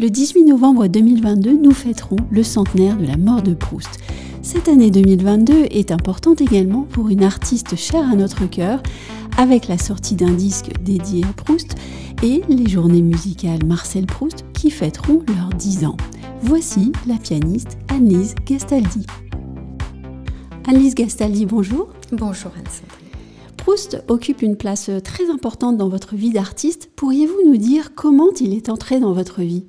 Le 18 novembre 2022, nous fêterons le centenaire de la mort de Proust. Cette année 2022 est importante également pour une artiste chère à notre cœur, avec la sortie d'un disque dédié à Proust et les journées musicales Marcel Proust qui fêteront leurs 10 ans. Voici la pianiste Annelise Gastaldi. Annelise Gastaldi, bonjour. Bonjour Anne. Proust occupe une place très importante dans votre vie d'artiste. Pourriez-vous nous dire comment il est entré dans votre vie?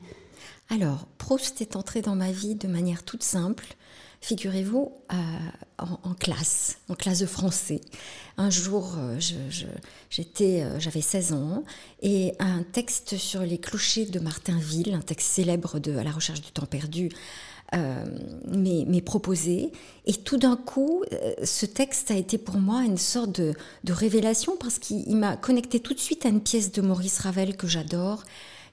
Alors, Proust est entré dans ma vie de manière toute simple. Figurez-vous, euh, en, classe, en classe de français. Un jour, euh, euh, j'avais 16 ans, et un texte sur les clochers de Martinville, un texte célèbre de À la recherche du temps perdu, m'est proposé. Et tout d'un coup, ce texte a été pour moi une sorte de révélation parce qu'il m'a connecté tout de suite à une pièce de Maurice Ravel que j'adore,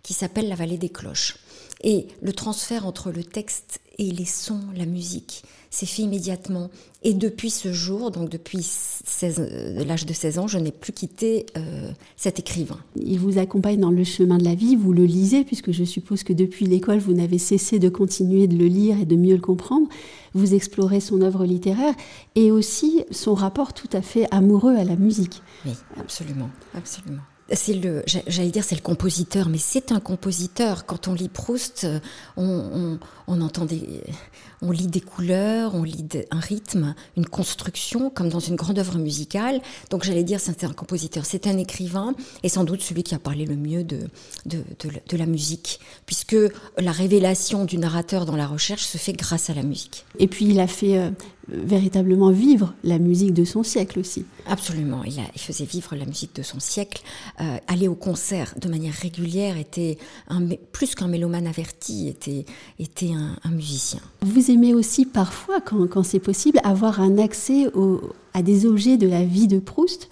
qui s'appelle La vallée des cloches. Et le transfert entre le texte et les sons, la musique, s'est fait immédiatement. Et depuis ce jour, donc depuis euh, l'âge de 16 ans, je n'ai plus quitté euh, cet écrivain. Il vous accompagne dans le chemin de la vie, vous le lisez, puisque je suppose que depuis l'école, vous n'avez cessé de continuer de le lire et de mieux le comprendre. Vous explorez son œuvre littéraire et aussi son rapport tout à fait amoureux à la musique. Oui, absolument, absolument c'est le, j'allais dire c'est le compositeur, mais c'est un compositeur. Quand on lit Proust, euh, on, on, entend des, on lit des couleurs, on lit un rythme, une construction, comme dans une grande œuvre musicale. Donc j'allais dire c'est un compositeur, c'est un écrivain, et sans doute celui qui a parlé le mieux de, de, de la musique, puisque la révélation du narrateur dans la recherche se fait grâce à la musique. Et puis il a fait euh, véritablement vivre la musique de son siècle aussi. Absolument, il, a, il faisait vivre la musique de son siècle. Euh, aller au concert de manière régulière était un, plus qu'un mélomane averti, était, était un, musicien. Vous aimez aussi parfois, quand, quand c'est possible, avoir un accès à des objets de la vie de Proust.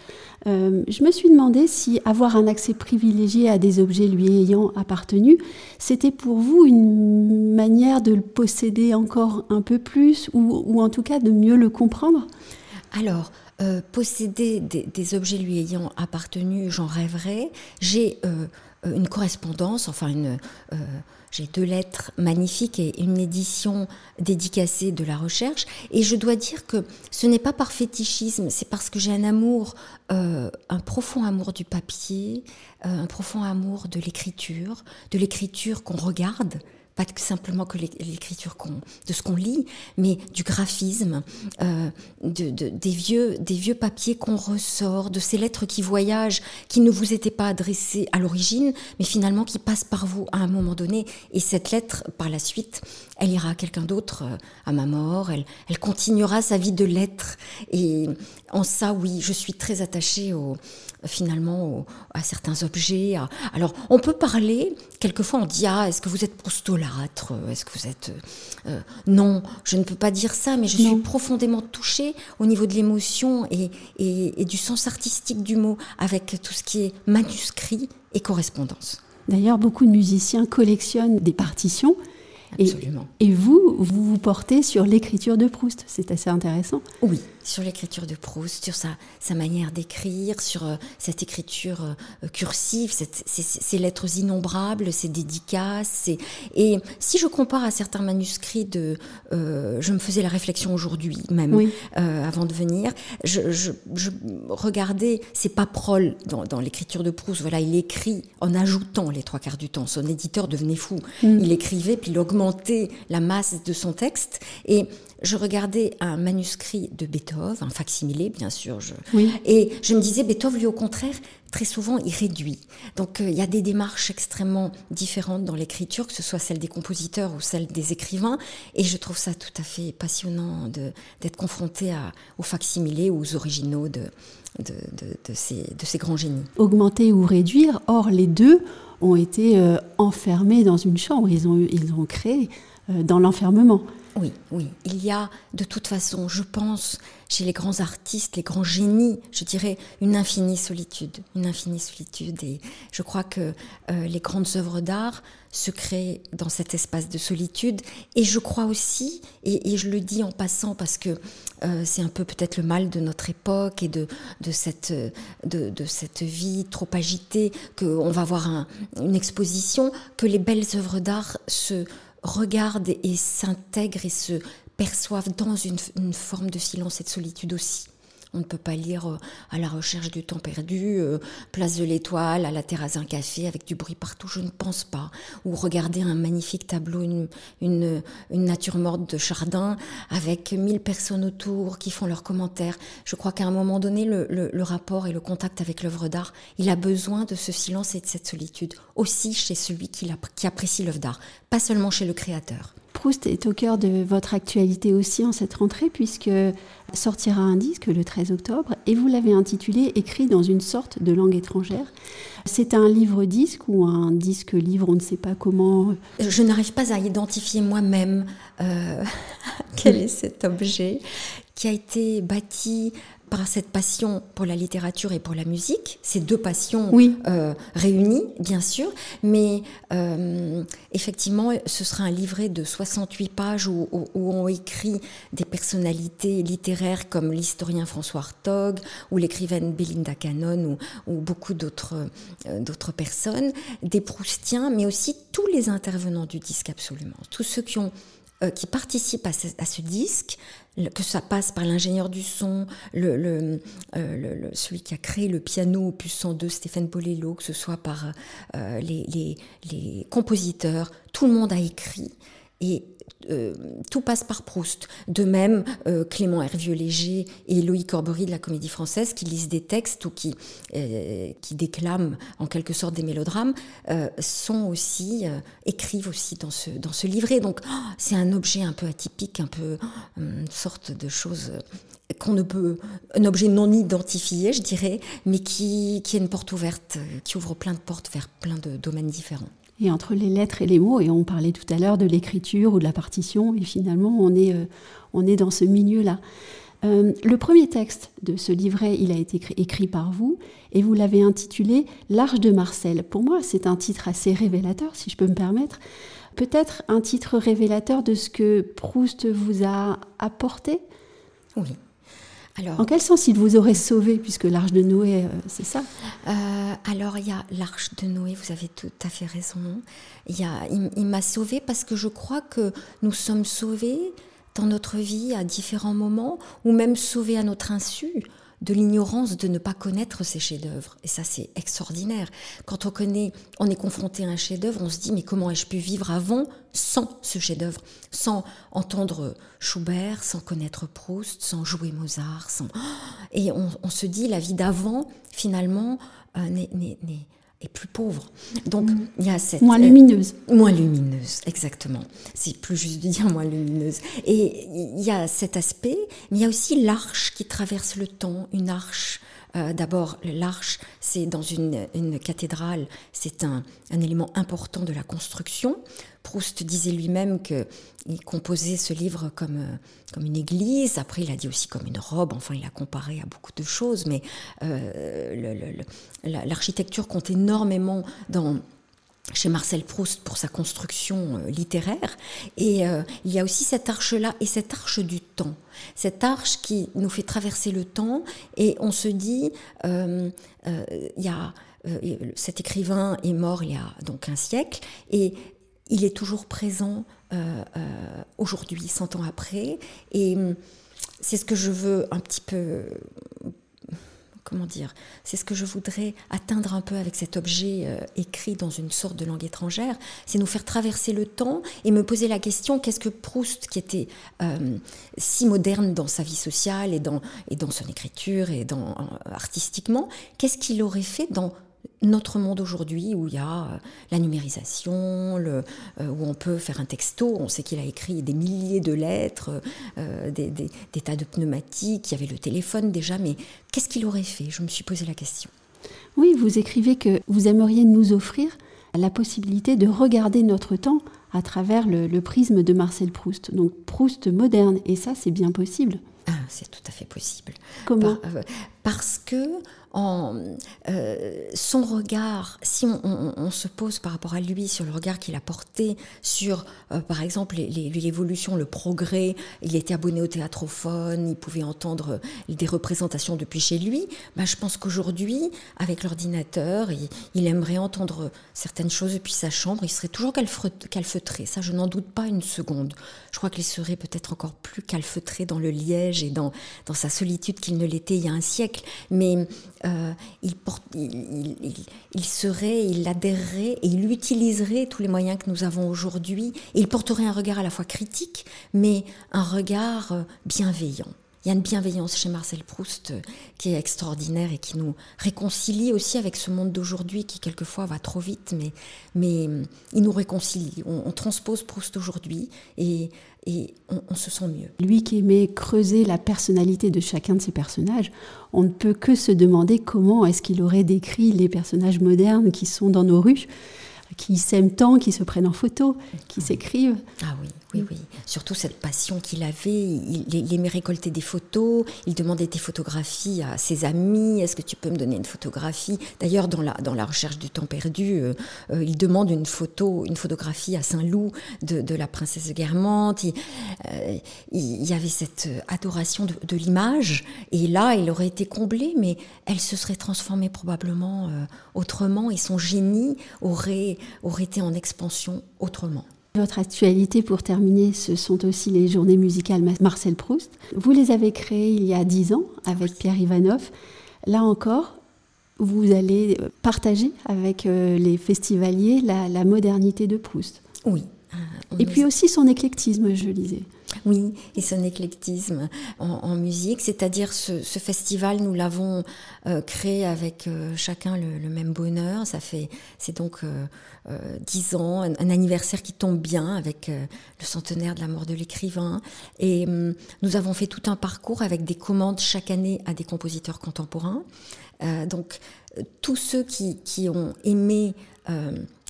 Euh, je me suis demandé si avoir un accès privilégié à des objets lui ayant appartenu, c'était pour vous une manière de le posséder encore un peu plus ou, en tout cas de mieux le comprendre? Alors, euh, posséder des, objets lui ayant appartenu, j'en rêverais. J'ai euh, une correspondance, enfin une, j'ai deux lettres magnifiques et une édition dédicacée de la recherche. Et je dois dire que ce n'est pas par fétichisme, c'est parce que j'ai un amour, euh, un profond amour du papier, euh, un profond amour de l'écriture, de l'écriture qu'on regarde, pas simplement que l'écriture de ce qu'on lit, mais du graphisme, euh, de, des, vieux, des vieux papiers qu'on ressort, de ces lettres qui voyagent, qui ne vous étaient pas adressées à l'origine, mais finalement qui passent par vous à un moment donné. Et cette lettre, par la suite, elle ira à quelqu'un d'autre euh, à ma mort, elle, elle continuera sa vie de lettres. Et en ça, oui, je suis très attachée au, finalement à certains objets. Alors, on peut parler, quelquefois on dit, ah, est-ce que vous êtes prostolâtre Est-ce que vous êtes... Euh, euh, non, je ne peux pas dire ça, mais je suis profondément touchée au niveau de l'émotion et, et du sens artistique du mot, avec tout ce qui est manuscrit et correspondance. D'ailleurs, beaucoup de musiciens collectionnent des partitions Absolument. Et, vous, vous vous portez sur l'écriture de Proust. C'est assez intéressant. Oui, sur l'écriture de Proust, sur sa, sa manière d'écrire, sur euh, cette écriture euh, cursive, ces, lettres innombrables, ces dédicaces. Et si je compare à certains manuscrits de... Euh, je me faisais la réflexion aujourd'hui même, avant de venir. Je, je, je regardais ces paperoles dans, dans l'écriture de Proust. Voilà, il écrit en ajoutant les trois quarts du temps. Son éditeur devenait fou. Mm. Il écrivait, puis il augmentait la masse de son texte. Et je regardais un manuscrit de Beethoven, un facsimilé bien sûr, je, et je me disais, Beethoven, lui au contraire, très souvent, il réduit. Donc euh, il y a des démarches extrêmement différentes dans l'écriture, que ce soit celle des compositeurs ou celle des écrivains, et je trouve ça tout à fait passionnant d'être confronté à, aux facsimilés ou aux originaux de, de, de, ces, de ces grands génies. Augmenter ou réduire, or les deux ont été euh, enfermés dans une chambre, ils ont, ils ont créé euh, dans l'enfermement. Oui, oui. Il y a de toute façon, je pense, chez les grands artistes, les grands génies, je dirais, une infinie solitude. Une infinie solitude. Et je crois que euh, les grandes œuvres d'art se créent dans cet espace de solitude. Et je crois aussi, et, je le dis en passant parce que euh, c'est un peu peut-être le mal de notre époque et de, cette, de, de cette vie trop agitée, qu'on va voir une exposition, que les belles œuvres d'art se regardent et s'intègrent et se perçoivent dans une, forme de silence et de solitude aussi. On ne peut pas lire euh, à la recherche du temps perdu, euh, place de l'étoile, à la terrasse d'un café avec du bruit partout, je ne pense pas. Ou regarder un magnifique tableau, une, nature morte de Chardin avec mille personnes autour qui font leurs commentaires. Je crois qu'à un moment donné, le, le rapport et le contact avec l'œuvre d'art, il a besoin de ce silence et de cette solitude, aussi chez celui qui, qui apprécie l'œuvre d'art, pas seulement chez le créateur. Proust est au cœur de votre actualité aussi en cette rentrée, puisque sortira un disque le 13 octobre, et vous l'avez intitulé Écrit dans une sorte de langue étrangère. C'est un livre-disque ou un disque-livre, on ne sait pas comment Je n'arrive pas à identifier moi-même euh, quel est cet objet qui a été bâti par cette passion pour la littérature et pour la musique, ces deux passions euh, réunies, bien sûr, mais euh, effectivement, ce sera un livret de 68 pages où, où, on écrit des personnalités littéraires comme l'historien François Hartog ou l'écrivaine Belinda Cannon ou, ou beaucoup d'autres euh, d'autres personnes, des Proustiens, mais aussi tous les intervenants du disque absolument, tous ceux qui ont qui participent à ce disque, que ça passe par l'ingénieur du son, euh, le, celui qui a créé le piano opus 102, Stéphane Bolello, que ce soit par euh, les, compositeurs, tout le monde a écrit. Et euh, tout passe par Proust. De même, euh, Clément Hervieux-Léger et Loïc Corbery de la Comédie Française, qui lisent des textes ou qui, euh, qui déclament en quelque sorte des mélodrames, sont aussi, écrivent aussi dans ce, dans ce livret. Donc, oh, c'est un objet un peu atypique, un peu une sorte de chose qu'on ne peut, un objet non identifié, je dirais, mais qui, qui est une porte ouverte, qui ouvre plein de portes vers plein de domaines différents et entre les lettres et les mots. Et on parlait tout à l'heure de l'écriture ou de la partition, et finalement, on est, euh, on est dans ce milieu-là. Euh, le premier texte de ce livret, il a été écrit, par vous, et vous l'avez intitulé L'Arche de Marcel. Pour moi, c'est un titre assez révélateur, si je peux me permettre. Peut-être un titre révélateur de ce que Proust vous a apporté? Oui. En quel sens il vous aurait sauvé, puisque l'arche de Noé, euh, c'est ça? Euh, Alors, il y a l'arche de Noé, vous avez tout à fait raison. Il, il m'a sauvé parce que je crois que nous sommes sauvés dans notre vie à différents moments, ou même sauvés à notre insu de l'ignorance de ne pas connaître ces chefs-d'œuvre. Et ça, c'est extraordinaire. Quand on connaît, on est confronté à un chef-d'œuvre, on se dit mais comment ai-je pu vivre avant sans ce chef-d'œuvre, sans entendre Schubert, sans connaître Proust, sans jouer Mozart, sans... et on, se dit la vie d'avant finalement euh, n'est plus pauvre. Donc, mm. il y a cette... Moins lumineuse. Euh, moins lumineuse, exactement. C'est plus juste de dire moins lumineuse. Et il y a cet aspect, mais il y a aussi l'arche qui traverse le temps, une arche euh, D'abord, l'arche, c'est dans une, cathédrale, c'est un, un, élément important de la construction. Proust disait lui-même qu'il composait ce livre comme, euh, comme une église, après il a dit aussi comme une robe, enfin il a comparé à beaucoup de choses, mais euh, l'architecture compte énormément dans, chez Marcel Proust pour sa construction euh, littéraire. Et il y a aussi cette arche-là et cette arche du temps. Cette arche qui nous fait traverser le temps et on se dit, il y a... cet écrivain est mort il y a donc un siècle et il est toujours présent euh, euh, aujourd'hui, 100 ans après. Et c'est ce que je veux un petit peu comment dire, c'est ce que je voudrais atteindre un peu avec cet objet euh, écrit dans une sorte de langue étrangère, c'est nous faire traverser le temps et me poser la question qu'est-ce que Proust, qui était si moderne dans sa vie sociale et dans, et dans son écriture et dans, artistiquement, qu'est-ce qu'il aurait fait dans notre monde aujourd'hui où il y a euh, la numérisation, le, euh, où on peut faire un texto, on sait qu'il a écrit des milliers de lettres, euh, des, tas de pneumatiques, il y avait le téléphone déjà, mais qu'est-ce qu'il aurait fait? Je me suis posé la question. Oui, vous écrivez que vous aimeriez nous offrir la possibilité de regarder notre temps à travers le, prisme de Marcel Proust. Donc Proust moderne, et ça c'est bien possible. Ah, c'est tout à fait possible. Comment? Euh, Parce que euh, son regard, si on, se pose par rapport à lui sur le regard qu'il a porté sur, euh, par exemple, l'évolution, le progrès, il était abonné au théâtrophone, il pouvait entendre des représentations depuis chez lui, bah, je pense qu'aujourd'hui, avec l'ordinateur, il, aimerait entendre certaines choses depuis sa chambre, il serait toujours calfeutré, ça je n'en doute pas une seconde. Je crois qu'il serait peut-être encore plus calfeutré dans le liège et dans sa solitude qu'il ne l'était il y a un siècle, mais euh, il, serait, il adhérerait et il utiliserait tous les moyens que nous avons aujourd'hui. Il porterait un regard à la fois critique, mais un regard euh, bienveillant. Il y a une bienveillance chez Marcel Proust euh, qui est extraordinaire et qui nous réconcilie aussi avec ce monde d'aujourd'hui qui quelquefois va trop vite, mais, mais il nous réconcilie. On, transpose Proust aujourd'hui et, et on, se sent mieux. Lui qui aimait creuser la personnalité de chacun de ses personnages, on ne peut que se demander comment est-ce qu'il aurait décrit les personnages modernes qui sont dans nos rues qui s'aiment tant, qui se prennent en photo, qui s'écrivent. Ah oui, oui, oui. Surtout cette passion qu'il avait. Il, aimait récolter des photos. Il demandait des photographies à ses amis. Est-ce que tu peux me donner une photographie? D'ailleurs, dans la, dans la recherche du temps perdu, euh, euh, il demande une photo, une photographie à Saint-Loup de, la princesse de Guermantes. Euh, il, y avait cette adoration de, de l'image. Et là, il aurait été comblé, mais elle se serait transformée probablement autrement. Et son génie aurait aurait été en expansion autrement. Votre actualité, pour terminer, ce sont aussi les journées musicales Marcel Proust. Vous les avez créées il y a dix ans avec Pierre Ivanov. Là encore, vous allez partager avec euh, les festivaliers la, modernité de Proust. Oui. Euh, Et puis aussi son éclectisme, je disais. Oui, et son éclectisme en, musique, c'est-à-dire ce, festival, nous l'avons euh, créé avec euh, chacun le, même bonheur. Ça fait, c'est donc euh, dix ans, un, anniversaire qui tombe bien avec le centenaire de la mort de l'écrivain. Et hum, nous avons fait tout un parcours avec des commandes chaque année à des compositeurs contemporains. donc tous ceux qui ont aimé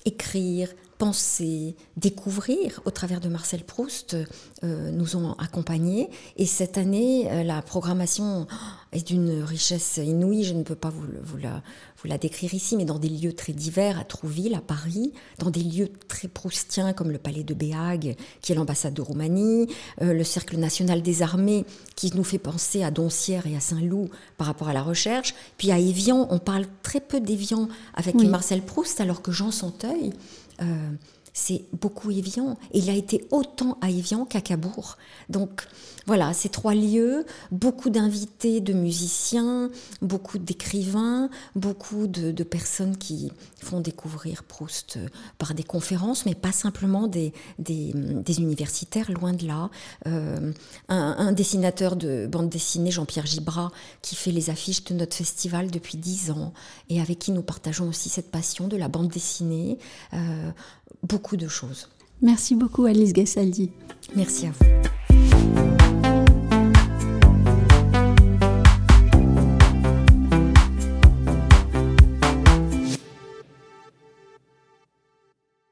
écrire, penser, découvrir au travers de Marcel Proust euh, nous ont accompagnés. Et cette année, euh, la programmation est d'une richesse inouïe. Je ne peux pas vous, vous, la, vous, la, décrire ici, mais dans des lieux très divers, à Trouville, à Paris, dans des lieux très proustiens comme le palais de Béhague, qui est l'ambassade de Roumanie, euh, le Cercle national des armées, qui nous fait penser à Doncières et à Saint-Loup par rapport à la recherche. Puis à Évian, on parle très peu d'Évian avec Marcel Proust, alors que Jean Santeuil, euh, c'est beaucoup Évian. il a été autant à Évian qu'à Cabourg. Donc voilà, ces trois lieux, beaucoup d'invités, de musiciens, beaucoup d'écrivains, beaucoup de, personnes qui font découvrir Proust euh, par des conférences, mais pas simplement des, universitaires, loin de là. Euh, un, dessinateur de bande dessinée, Jean-Pierre Gibras, qui fait les affiches de notre festival depuis dix ans et avec qui nous partageons aussi cette passion de la bande dessinée beaucoup de choses. Merci beaucoup Alice Gassaldi. Merci à vous.